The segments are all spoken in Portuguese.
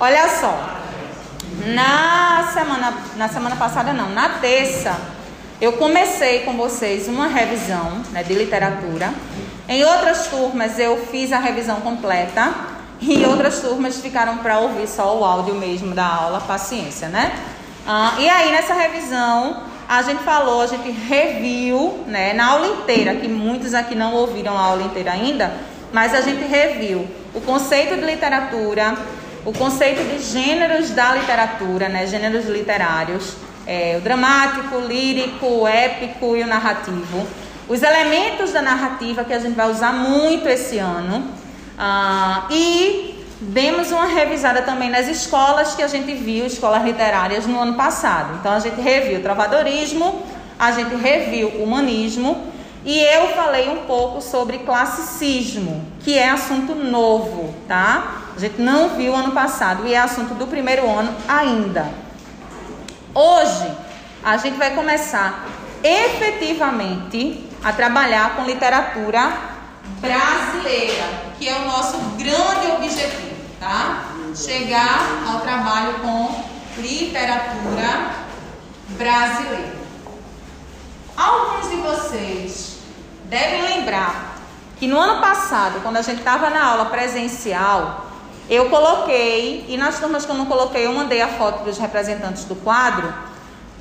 Olha só. Na semana, na semana passada não, na terça, eu comecei com vocês uma revisão né, de literatura. Em outras turmas eu fiz a revisão completa e outras turmas ficaram para ouvir só o áudio mesmo da aula, paciência, né? Ah, e aí nessa revisão a gente falou, a gente reviu, né, na aula inteira, que muitos aqui não ouviram a aula inteira ainda, mas a gente reviu o conceito de literatura, o conceito de gêneros da literatura, né, gêneros literários, é, o dramático, o lírico, o épico e o narrativo. Os elementos da narrativa que a gente vai usar muito esse ano. Ah, e demos uma revisada também nas escolas que a gente viu, escolas literárias, no ano passado. Então a gente reviu o travadorismo, a gente reviu o humanismo e eu falei um pouco sobre classicismo, que é assunto novo, tá? A gente não viu ano passado e é assunto do primeiro ano ainda. Hoje a gente vai começar efetivamente a trabalhar com literatura brasileira, que é o nosso grande objetivo tá? Chegar ao trabalho com literatura brasileira. Alguns de vocês devem lembrar que no ano passado, quando a gente estava na aula presencial, eu coloquei, e nas turmas que eu não coloquei, eu mandei a foto dos representantes do quadro,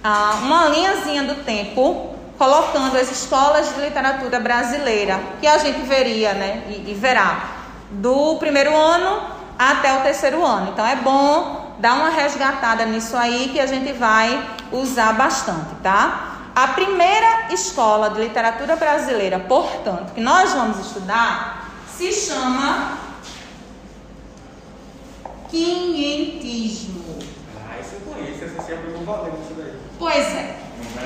ah, uma linhazinha do tempo, colocando as escolas de literatura brasileira, que a gente veria, né, e, e verá, do primeiro ano até o terceiro ano. Então é bom dar uma resgatada nisso aí que a gente vai usar bastante, tá? A primeira escola de literatura brasileira, portanto, que nós vamos estudar, se chama Quinhentismo. Ah, isso eu conheço, essa sempre não valendo isso daí. Pois é.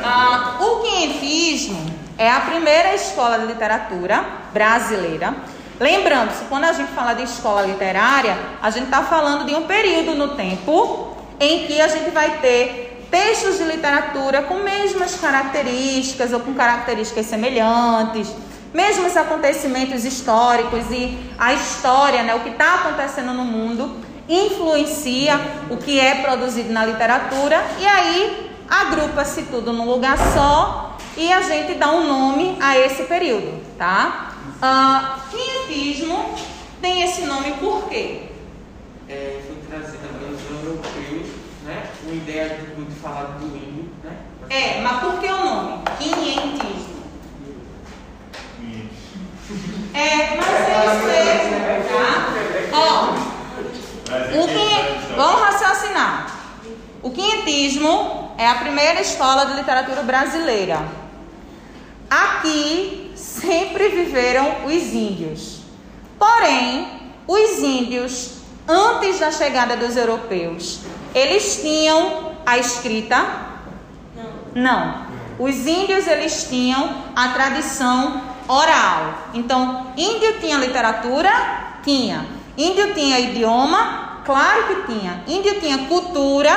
Ah, o Quinhentismo é a primeira escola de literatura brasileira Lembrando-se, quando a gente fala de escola literária, a gente está falando de um período no tempo em que a gente vai ter textos de literatura com mesmas características ou com características semelhantes, mesmos acontecimentos históricos e a história, né, o que está acontecendo no mundo, influencia o que é produzido na literatura e aí agrupa-se tudo num lugar só e a gente dá um nome a esse período, tá? Uh, quinhentismo tem esse nome por quê? É, foi trazida pelos europeus, Uma ideia de, de falar do índio, né? É, mas por que o nome? Quinhentismo. É, mas é isso mesmo, tá? Ó, o quinhentismo, vamos raciocinar. O quinhentismo é a primeira escola de literatura brasileira. Aqui sempre viveram os índios. Porém, os índios, antes da chegada dos europeus, eles tinham a escrita? Não. Não. Os índios eles tinham a tradição oral. Então, índio tinha literatura? Tinha. Índio tinha idioma? Claro que tinha. Índio tinha cultura?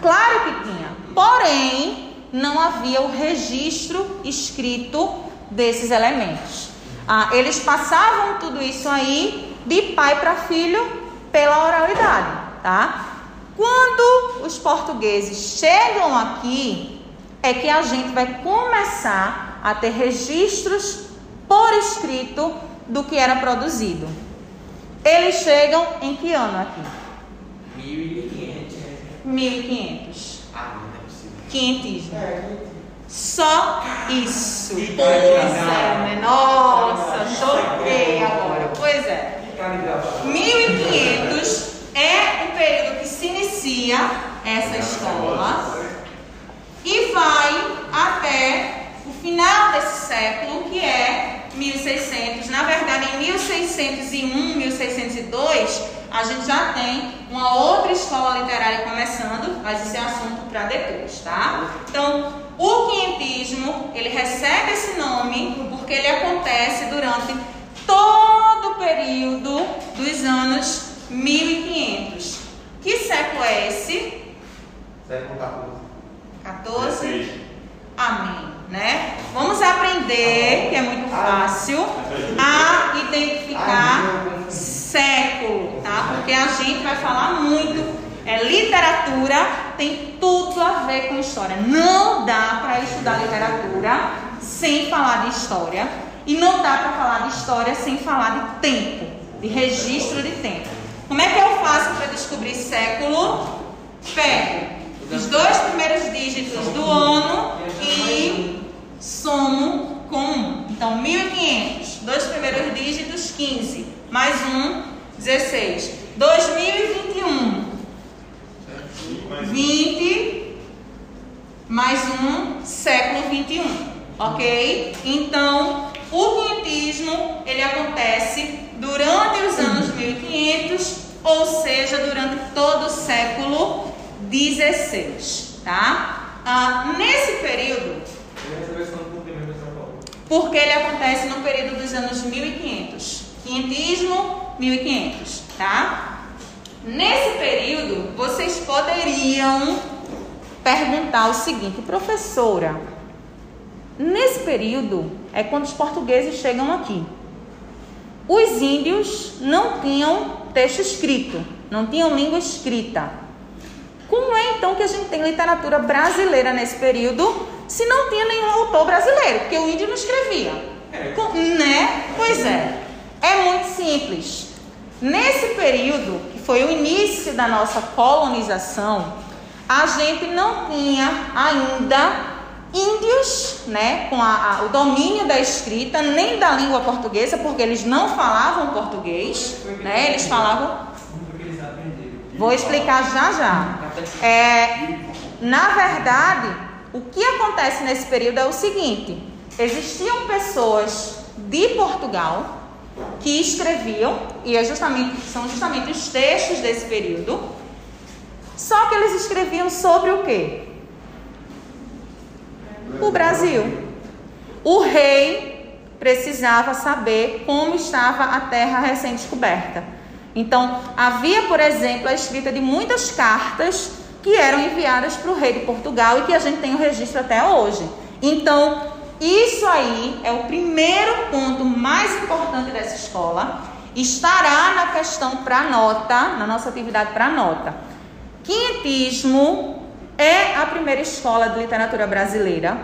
Claro que tinha. Porém, não havia o registro escrito desses elementos. Ah, eles passavam tudo isso aí de pai para filho pela oralidade, tá? Quando os portugueses chegam aqui, é que a gente vai começar a ter registros por escrito do que era produzido. Eles chegam em que ano aqui? 1500. 1500. Ah, não é possível. Quinhentismo. Só isso. Pois é, né? Nossa, choquei agora. Pois é. 1500 é o período que se inicia essa escola e vai até o final desse século, que é 1600. Na verdade, em 1601, 1602, a gente já tem uma outra escola literária começando, mas isso é assunto para depois, tá? Então, o quinhentismo, ele recebe esse nome porque ele acontece durante todo o período dos anos 1500. Que século é esse? Século 14. 14? Amém, né? Vamos aprender, que é muito fácil, a identificar século, tá? Porque a gente vai falar muito. É literatura tem tudo a ver com história. Não dá para estudar literatura sem falar de história e não dá para falar de história sem falar de tempo, de registro de tempo. Como é que eu faço para descobrir século? Pego os dois primeiros dígitos do ano e somo com 1. Então, 1500, dois primeiros dígitos, 15, mais 1, 16. 2021, 20, mais 1, século 21. Ok? Então, o quinhentismo, ele acontece durante os anos 1500, ou seja, durante todo o século 16, tá? Ah, nesse período, porque ele acontece no período dos anos 1500, quinhentismo, 1500, tá? Nesse período, vocês poderiam perguntar o seguinte, professora, nesse período é quando os portugueses chegam aqui. Os índios não tinham texto escrito, não tinham língua escrita. Como é então que a gente tem literatura brasileira nesse período se não tinha nenhum autor brasileiro? Porque o índio não escrevia. Com, né? Pois é. É muito simples. Nesse período, que foi o início da nossa colonização, a gente não tinha ainda índios, né, com a, a, o domínio da escrita, nem da língua portuguesa, porque eles não falavam português, né, eles falavam Vou explicar já já. É, na verdade, o que acontece nesse período é o seguinte: existiam pessoas de Portugal que escreviam, e é justamente, são justamente os textos desse período, só que eles escreviam sobre o quê? O Brasil. O rei precisava saber como estava a terra recém-descoberta. Então, havia, por exemplo, a escrita de muitas cartas que eram enviadas para o rei de Portugal e que a gente tem o registro até hoje. Então, isso aí é o primeiro ponto mais importante dessa escola. Estará na questão para nota, na nossa atividade para nota. Quinhentismo é a primeira escola de literatura brasileira,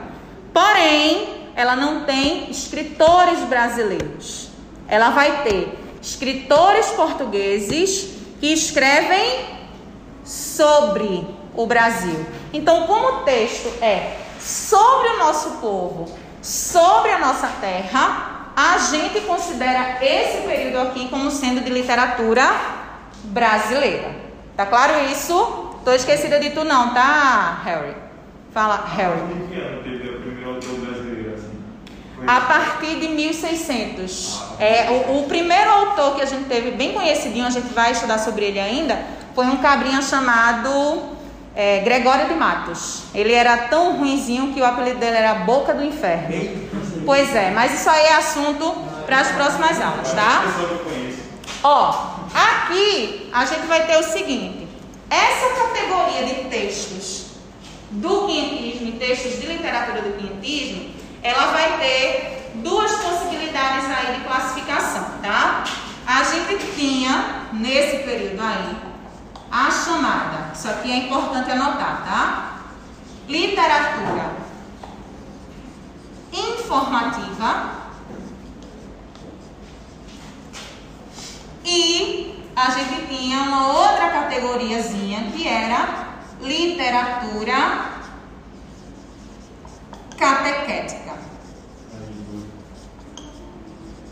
porém, ela não tem escritores brasileiros. Ela vai ter escritores portugueses que escrevem sobre o Brasil. Então, como o texto é sobre o nosso povo, sobre a nossa terra, a gente considera esse período aqui como sendo de literatura brasileira. Tá claro isso? Tô esquecida de tu não, tá, Harry? Fala, Harry. A partir de 1600. É, o, o, primeiro autor que a gente teve bem conhecidinho, a gente vai estudar sobre ele ainda, foi um cabrinha chamado é, Gregório de Matos. Ele era tão ruinzinho que o apelido dele era Boca do Inferno. Pois é, mas isso aí é assunto para as próximas aulas, tá? Ó, aqui a gente vai ter o seguinte: essa categoria de textos do quinhentismo e textos de literatura do quinhentismo ela vai ter duas possibilidades aí de classificação, tá? A gente tinha, nesse período aí, a chamada, isso aqui é importante anotar, tá? Literatura informativa e a gente tinha uma outra categoriazinha que era literatura catequética.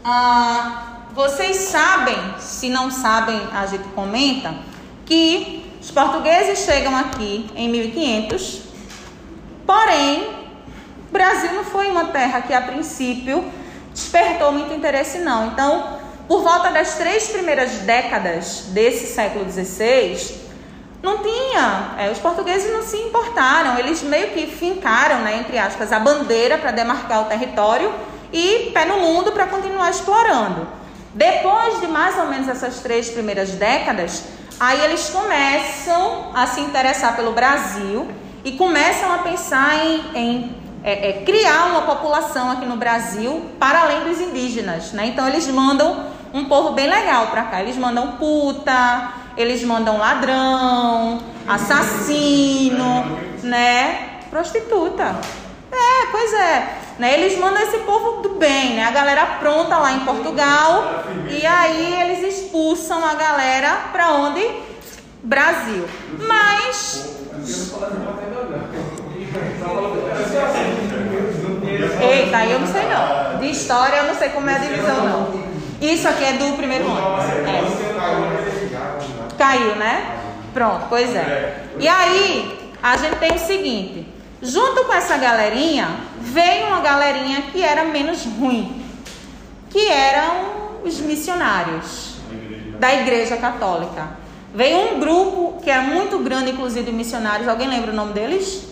Ah, vocês sabem, se não sabem, a gente comenta, que os portugueses chegam aqui em 1500, porém, o Brasil não foi uma terra que a princípio despertou muito interesse, não. Então, por volta das três primeiras décadas desse século XVI, não tinha, é, os portugueses não se importaram, eles meio que fincaram, né, entre aspas, a bandeira para demarcar o território e pé no mundo para continuar explorando. Depois de mais ou menos essas três primeiras décadas, aí eles começam a se interessar pelo Brasil e começam a pensar em, em é, é, criar uma população aqui no Brasil para além dos indígenas. Né? Então eles mandam um povo bem legal para cá. Eles mandam puta, eles mandam ladrão, assassino, né? Prostituta. É, pois é. Né? Eles mandam esse povo do bem, né? A galera pronta lá em Portugal. E aí eles expulsam a galera para onde? Brasil. Mas. Eita, eu não sei não. De história eu não sei como é a divisão não. Isso aqui é do primeiro ano. É. Caiu, né? Pronto, pois é. E aí, a gente tem o seguinte: junto com essa galerinha, veio uma galerinha que era menos ruim, que eram os missionários da Igreja Católica. Veio um grupo que é muito grande, inclusive, de missionários. Alguém lembra o nome deles?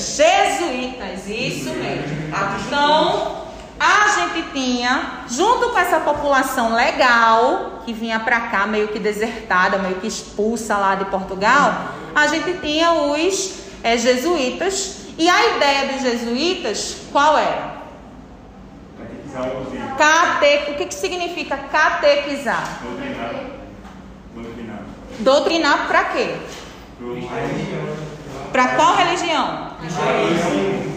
Jesuítas, isso mesmo. Então, a gente tinha, junto com essa população legal, que vinha para cá meio que desertada, meio que expulsa lá de Portugal, a gente tinha os é, jesuítas. E a ideia dos jesuítas, qual era? Cate... O que, que significa catequizar? Doutrinar. Doutrinar para quê? Para qual religião?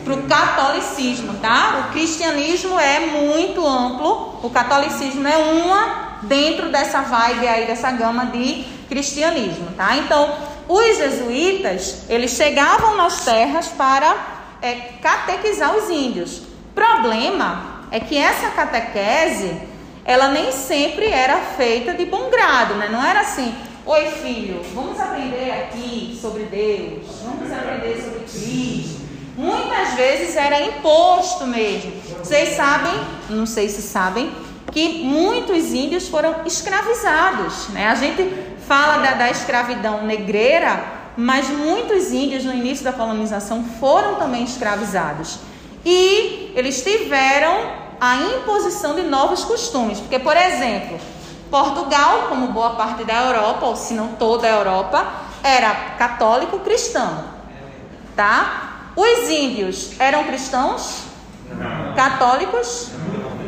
Para o catolicismo, tá? O cristianismo é muito amplo, o catolicismo é uma dentro dessa vibe aí, dessa gama de cristianismo, tá? Então, os jesuítas, eles chegavam nas terras para é, catequizar os índios. Problema é que essa catequese, ela nem sempre era feita de bom grado, né? Não era assim, Oi, filho, vamos aprender aqui sobre Deus, vamos aprender sobre Cristo. Muitas vezes era imposto mesmo. Vocês sabem, não sei se sabem, que muitos índios foram escravizados. Né? A gente fala da, da escravidão negreira, mas muitos índios no início da colonização foram também escravizados. E eles tiveram a imposição de novos costumes. Porque, por exemplo, Portugal, como boa parte da Europa, ou se não toda a Europa, era católico cristão. Tá? Os índios eram cristãos? Não. Católicos?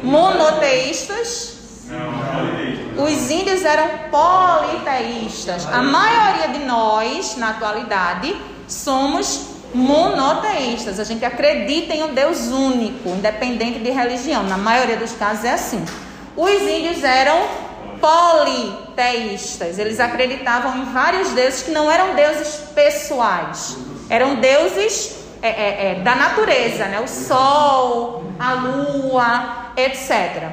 Monoteístas? Não. Os índios eram politeístas. A maioria de nós, na atualidade, somos monoteístas. A gente acredita em um Deus único, independente de religião. Na maioria dos casos é assim. Os índios eram politeístas. Eles acreditavam em vários deuses que não eram deuses pessoais, eram deuses é, é, é, da natureza, né? o sol, a lua, etc.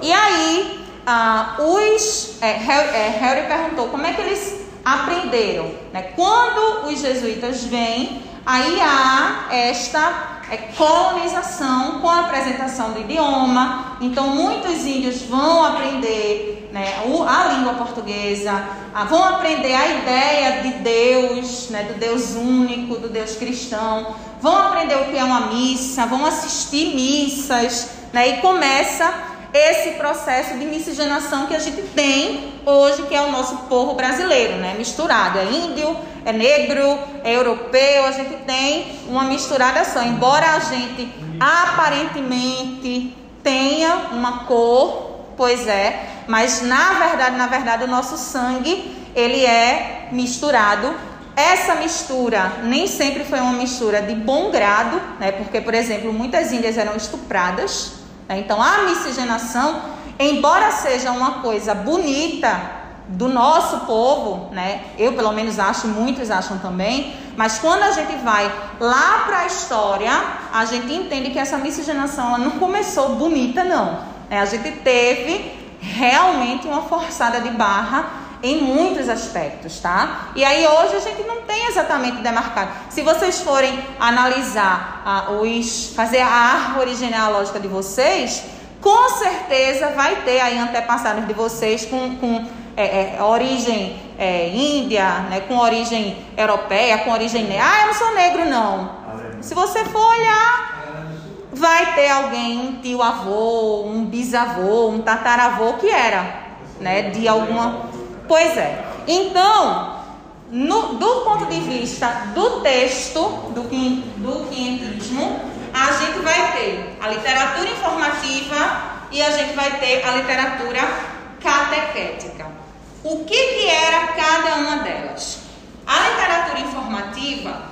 E aí, ah, os, é, é, Harry perguntou como é que eles aprenderam. Né? Quando os jesuítas vêm, aí há esta é colonização com a apresentação do idioma. Então, muitos índios vão aprender a língua portuguesa, vão aprender a ideia de Deus, né, do Deus único, do Deus cristão, vão aprender o que é uma missa, vão assistir missas, né, e começa esse processo de miscigenação que a gente tem hoje, que é o nosso povo brasileiro, né? Misturado, é índio, é negro, é europeu, a gente tem uma misturada só. Embora a gente aparentemente tenha uma cor, pois é, mas na verdade, na verdade, o nosso sangue ele é misturado. Essa mistura nem sempre foi uma mistura de bom grado, né? Porque, por exemplo, muitas índias eram estupradas né? Então, a miscigenação, embora seja uma coisa bonita do nosso povo, né? Eu pelo menos acho, muitos acham também, mas quando a gente vai lá para a história, a gente entende que essa miscigenação ela não começou bonita não. Né? A gente teve realmente uma forçada de barra em muitos aspectos, tá? E aí hoje a gente não tem exatamente demarcado. Se vocês forem analisar ah, os, fazer a árvore genealógica de vocês, com certeza vai ter aí antepassados de vocês com, com é, é, origem é, índia, né, com origem europeia, com origem negra. Ah, eu não sou negro não. Se você for olhar, vai ter alguém, um tio avô, um bisavô, um tataravô que era, né, de alguma Pois é. Então, no, do ponto de vista do texto, do, do quinhentismo, a gente vai ter a literatura informativa e a gente vai ter a literatura catequética. O que, que era cada uma delas? A literatura informativa,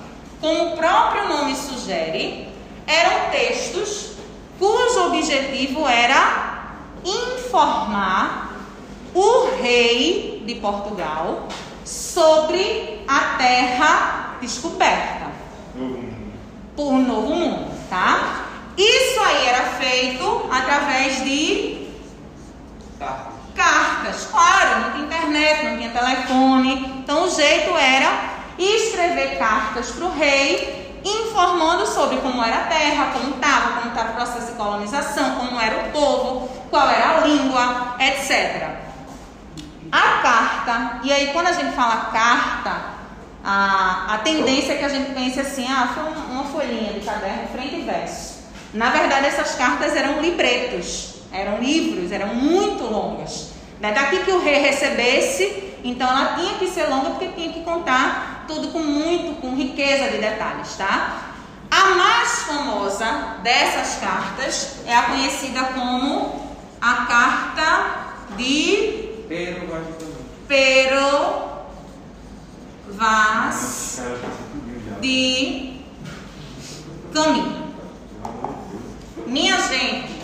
como o próprio nome sugere, eram textos cujo objetivo era informar o rei de Portugal sobre a terra descoberta por um novo mundo, tá? Isso aí era feito através de cartas. Claro, não tinha internet, não tinha telefone. Então o jeito era escrever cartas para o rei, informando sobre como era a terra, como estava, como estava o processo de colonização, como era o povo, qual era a língua, etc. A carta, e aí quando a gente fala carta, a, a tendência é que a gente pense assim, ah, foi uma folhinha de caderno, frente e verso. Na verdade, essas cartas eram libretos, eram livros, eram muito longas. Daqui que o rei recebesse, então ela tinha que ser longa porque tinha que contar tudo com muito, com riqueza de detalhes, tá? A mais famosa dessas cartas é a conhecida como a carta de Pero Vaz de Caminho. Minha gente,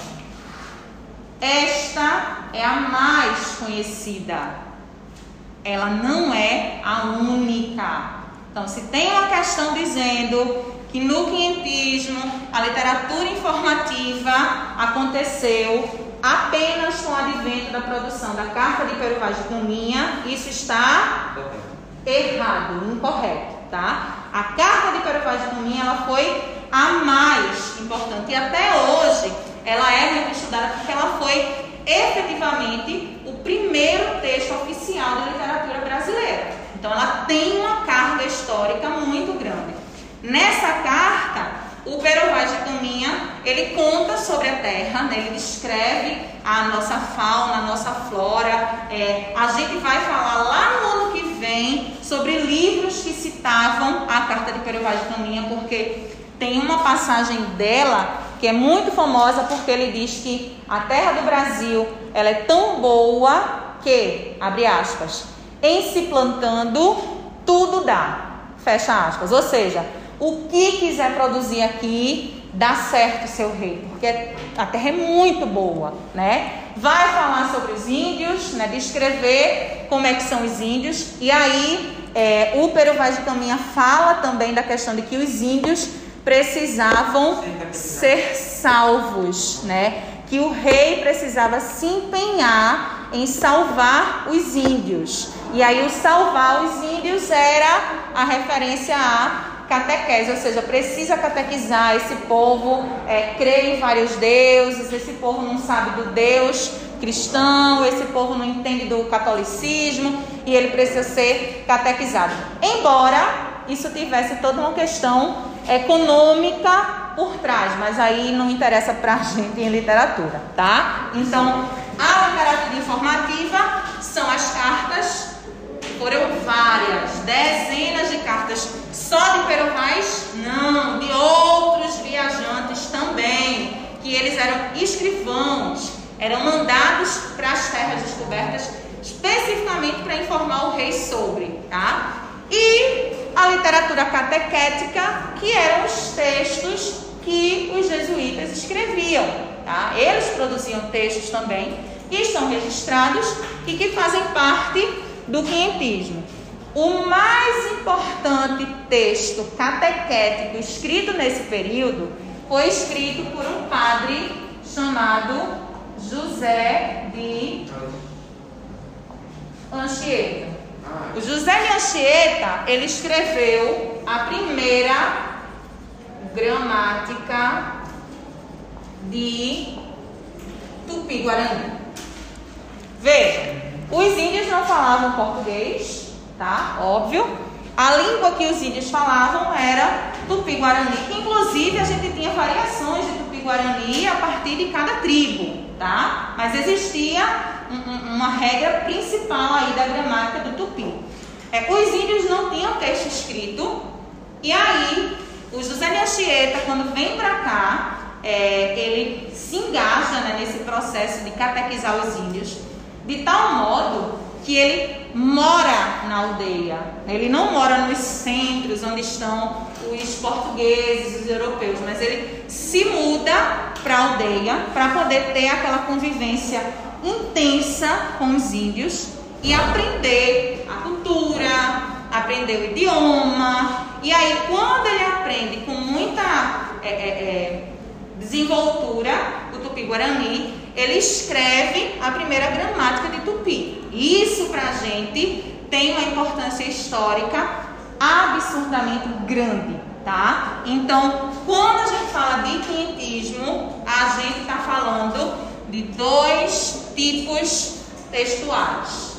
esta é a mais conhecida. Ela não é a única. Então, se tem uma questão dizendo que no quinhentismo a literatura informativa aconteceu apenas com o advento da produção da Carta de Peru Vaz de Caminha, isso está errado, incorreto, tá? A Carta de Peru Vaz de Caminha, ela foi a mais importante. E até hoje ela é muito estudada porque ela foi efetivamente o primeiro texto oficial da literatura brasileira. Então ela tem uma carga histórica muito. Nessa carta, o Pero Vaz de Caminha, ele conta sobre a Terra, né? ele descreve a nossa fauna, a nossa flora. É, a gente vai falar lá no ano que vem sobre livros que citavam a Carta de Pero Vaz de Caminha, porque tem uma passagem dela que é muito famosa porque ele diz que a terra do Brasil ela é tão boa que, abre aspas, em se plantando tudo dá, fecha aspas. Ou seja, o que quiser produzir aqui dá certo, seu rei, porque a terra é muito boa, né? Vai falar sobre os índios, né? Descrever como é que são os índios e aí é, o Peru Vaz de Caminha fala também da questão de que os índios precisavam ser salvos, né? Que o rei precisava se empenhar em salvar os índios. E aí o salvar os índios era a referência a catequese, ou seja, precisa catequizar esse povo, é, em vários deuses, esse povo não sabe do Deus cristão, esse povo não entende do catolicismo e ele precisa ser catequizado. Embora isso tivesse toda uma questão econômica por trás, mas aí não interessa para a gente em literatura, tá? Então, a literatura informativa são as cartas, foram várias, dezenas de cartas, só de Perovais? Não, de outros viajantes também, que eles eram escrivãos, eram mandados para as terras descobertas especificamente para informar o rei sobre, tá? E a literatura catequética, que eram os textos que os jesuítas escreviam. Tá? Eles produziam textos também que estão registrados e que fazem parte do quinhentismo. O mais importante texto catequético escrito nesse período foi escrito por um padre chamado José de Anchieta. O José de Anchieta, ele escreveu a primeira gramática de Tupi-Guarani. Veja, os índios não falavam português, tá? Óbvio. A língua que os índios falavam era Tupi-Guarani, que inclusive a gente tinha variações de Tupi-Guarani a partir de cada tribo, tá? Mas existia uma regra principal aí da gramática do tupi. É, os índios não tinham texto escrito e aí O José de quando vem para cá, é, ele se engaja né, nesse processo de catequizar os índios, de tal modo que ele mora na aldeia. Ele não mora nos centros onde estão os portugueses, os europeus, mas ele se muda para a aldeia para poder ter aquela convivência intensa com os índios e aprender a cultura, aprender o idioma. E aí, quando ele aprende com muita é, é, é, desenvoltura o tupi-guarani, ele escreve a primeira gramática de tupi. Isso para a gente tem uma importância histórica absurdamente grande, tá? Então, quando a gente fala de quinhentismo, a gente está falando de dois tipos textuais.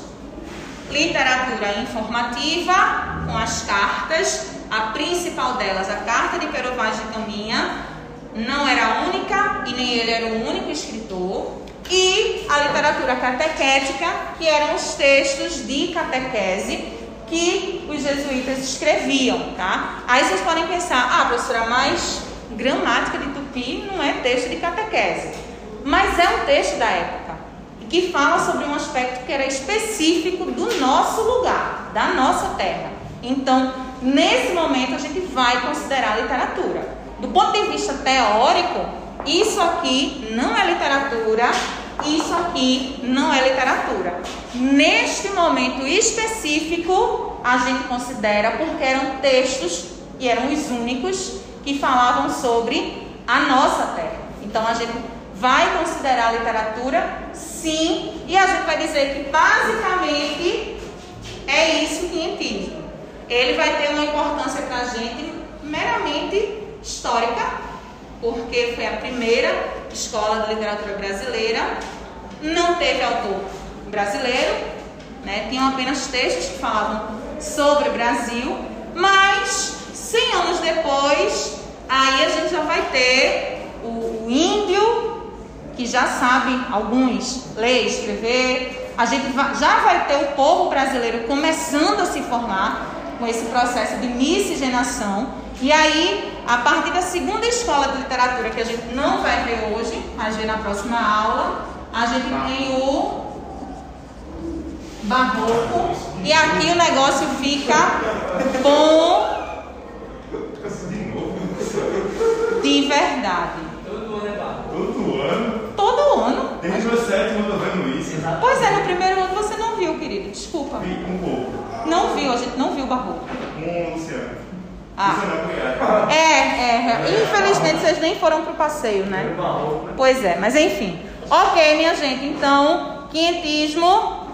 Literatura informativa, com as cartas, a principal delas, a carta de Pero Vaz de Caminha, não era única e nem ele era o único escritor. E a literatura catequética, que eram os textos de catequese que os jesuítas escreviam, tá? Aí vocês podem pensar, ah, professora, mas gramática de tupi não é texto de catequese. Mas é um texto da época que fala sobre um aspecto que era específico do nosso lugar, da nossa terra. Então, nesse momento, a gente vai considerar a literatura. Do ponto de vista teórico, isso aqui não é literatura, isso aqui não é literatura. Neste momento específico, a gente considera porque eram textos e eram os únicos que falavam sobre a nossa terra. Então a gente vai considerar a literatura sim, e a gente vai dizer que basicamente é isso que quientismo. Ele vai ter uma importância para a gente meramente histórica, porque foi a primeira escola de literatura brasileira, não teve autor brasileiro, né? tinham apenas textos que falavam sobre o Brasil, mas 100 anos depois, aí a gente já vai ter o, o índio, que já sabe alguns ler, escrever, a gente já vai ter o povo brasileiro começando a se formar com esse processo de miscigenação e aí, a partir da segunda escola de literatura, que a gente não vai ver hoje, mas ver na próxima aula, a gente tem o barroco. E aqui o negócio fica bom de verdade. Todo ano é barroco. Todo ano? Todo ano. Desde o sétimo eu tô vendo isso. Pois é, no primeiro ano você não viu, querido. Desculpa. Vi um pouco. Não viu, a gente não viu o barroco. Com o Luciano. Ah. Luciano É, é, infelizmente vocês nem foram pro passeio, né? Pois é, mas enfim. Ok, minha gente, então, quinhentismo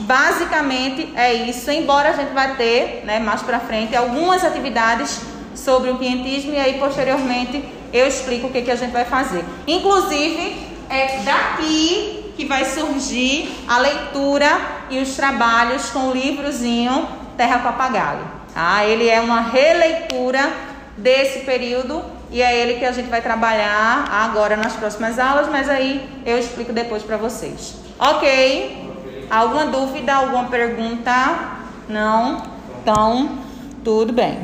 basicamente é isso, embora a gente vai ter, né, mais pra frente, algumas atividades sobre o quinhentismo e aí posteriormente eu explico o que, que a gente vai fazer. Inclusive, é daqui que vai surgir a leitura e os trabalhos com o livrozinho Terra Papagaio. Ah, ele é uma releitura desse período e é ele que a gente vai trabalhar agora nas próximas aulas, mas aí eu explico depois para vocês. Ok? Alguma dúvida, alguma pergunta? Não? Então, tudo bem.